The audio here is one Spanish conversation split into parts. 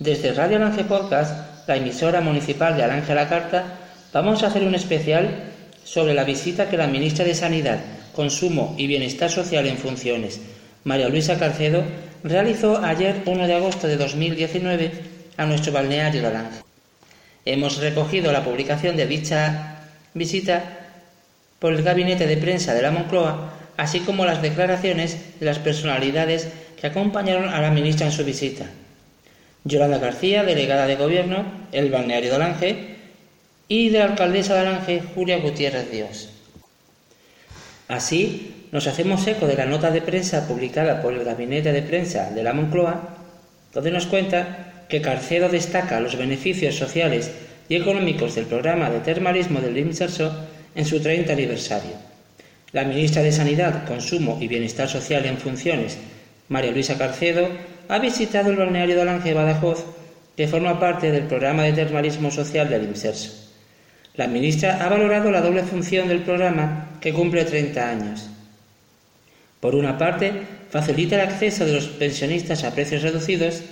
Desde Radio Alange Podcast, la emisora municipal de Alange la Carta, vamos a hacer un especial sobre la visita que la ministra de Sanidad, Consumo y Bienestar Social en Funciones, María Luisa Carcedo, realizó ayer 1 de agosto de 2019 a nuestro balneario de Alange. Hemos recogido la publicación de dicha visita por el gabinete de prensa de la Moncloa, así como las declaraciones de las personalidades que acompañaron a la ministra en su visita. Yolanda García, delegada de Gobierno, el balneario de Alange, y de la alcaldesa de Alange, Julia Gutiérrez Dios. Así, nos hacemos eco de la nota de prensa publicada por el gabinete de prensa de la Moncloa, donde nos cuenta que Carcedo destaca los beneficios sociales y económicos del programa de termalismo del IMSERSO en su 30 aniversario. La ministra de Sanidad, Consumo y Bienestar Social en funciones, María Luisa Carcedo, ha visitado el balneario de Alange Badajoz, que forma parte del programa de termalismo social del IMSERSO. La ministra ha valorado la doble función del programa que cumple 30 años. Por una parte, facilita el acceso de los pensionistas a precios reducidos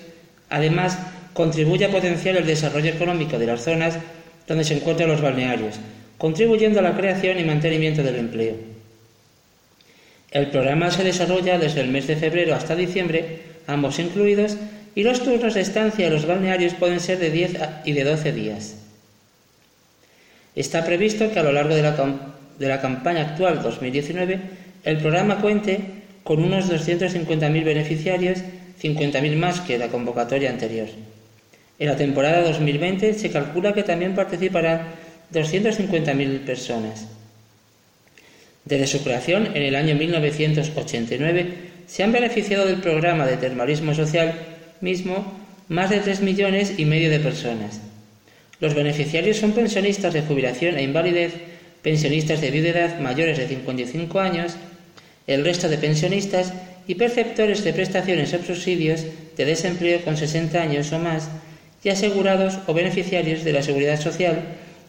Además, contribuye a potenciar el desarrollo económico de las zonas donde se encuentran los balnearios, contribuyendo a la creación y mantenimiento del empleo. El programa se desarrolla desde el mes de febrero hasta diciembre, ambos incluidos, y los turnos de estancia en los balnearios pueden ser de 10 y de 12 días. Está previsto que a lo largo de la, de la campaña actual 2019 el programa cuente con unos 250.000 beneficiarios 50.000 más que la convocatoria anterior. En la temporada 2020 se calcula que también participarán 250.000 personas. Desde su creación en el año 1989 se han beneficiado del programa de termalismo social mismo más de 3 millones y medio de personas. Los beneficiarios son pensionistas de jubilación e invalidez, pensionistas de viudedad mayores de 55 años, el resto de pensionistas y perceptores de prestaciones o subsidios de desempleo con 60 años o más y asegurados o beneficiarios de la seguridad social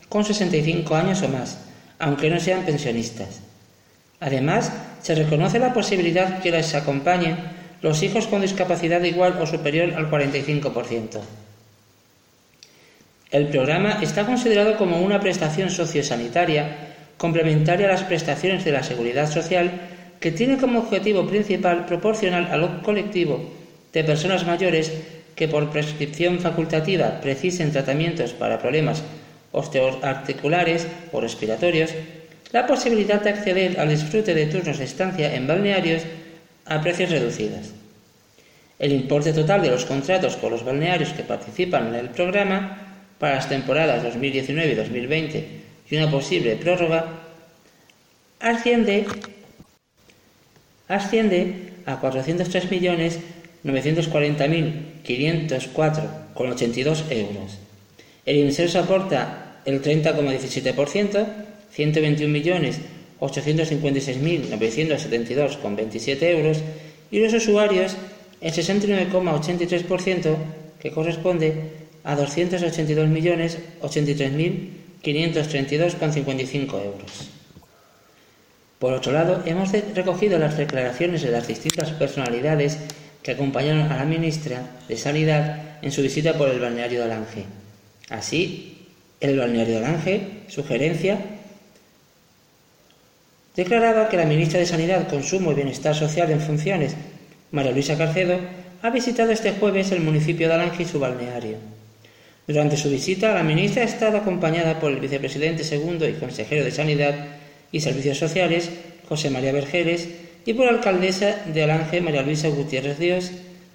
con 65 años o más, aunque no sean pensionistas. Además, se reconoce la posibilidad que les acompañen los hijos con discapacidad igual o superior al 45%. El programa está considerado como una prestación sociosanitaria complementaria a las prestaciones de la seguridad social que tiene como objetivo principal proporcionar al colectivo de personas mayores que por prescripción facultativa precisen tratamientos para problemas osteoarticulares o respiratorios, la posibilidad de acceder al disfrute de turnos de estancia en balnearios a precios reducidos. El importe total de los contratos con los balnearios que participan en el programa para las temporadas 2019 y 2020 y una posible prórroga asciende asciende a 403.940.504,82 euros. El INSERSO aporta el 30,17%, 121.856.972,27 euros, y los usuarios el 69,83%, que corresponde a 282.083.532,55 euros. Por otro lado, hemos recogido las declaraciones de las distintas personalidades que acompañaron a la ministra de Sanidad en su visita por el balneario de Alange. Así, el balneario de Alange, su gerencia, declaraba que la ministra de Sanidad, Consumo y Bienestar Social en funciones, María Luisa Carcedo, ha visitado este jueves el municipio de Alange y su balneario. Durante su visita, la ministra ha estado acompañada por el vicepresidente segundo y consejero de Sanidad, y Servicios Sociales, José María Vergeres, y por la alcaldesa de Alange, María Luisa Gutiérrez Dios,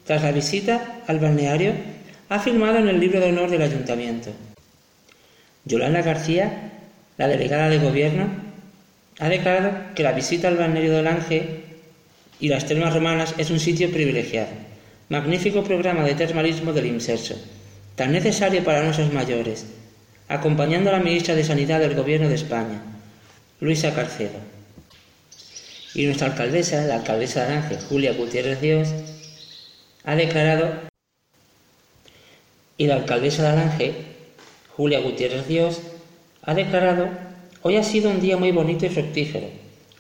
tras la visita al balneario, ha firmado en el libro de honor del ayuntamiento. Yolanda García, la delegada de gobierno, ha declarado que la visita al balneario de Alange y las termas romanas es un sitio privilegiado, magnífico programa de termalismo del IMSERSO, tan necesario para nuestros mayores, acompañando a la ministra de Sanidad del Gobierno de España, Luisa Carcedo. Y nuestra alcaldesa, la alcaldesa de Ángel, Julia Gutiérrez Dios, ha declarado, y la alcaldesa de Alange, Julia Gutiérrez Dios, ha declarado, hoy ha sido un día muy bonito y fructífero.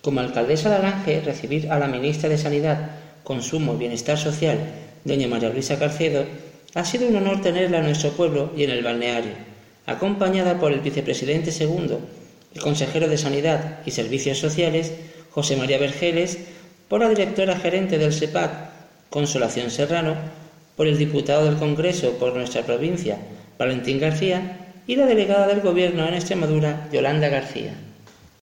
Como alcaldesa de Alange, recibir a la ministra de Sanidad, Consumo y Bienestar Social, doña María Luisa Carcedo, Ha sido un honor tenerla en nuestro pueblo y en el balneario, acompañada por el vicepresidente segundo, el consejero de Sanidad y Servicios Sociales, José María Vergeles, por la directora gerente del SEPAC, Consolación Serrano, por el diputado del Congreso por nuestra provincia, Valentín García, y la delegada del Gobierno en Extremadura, Yolanda García.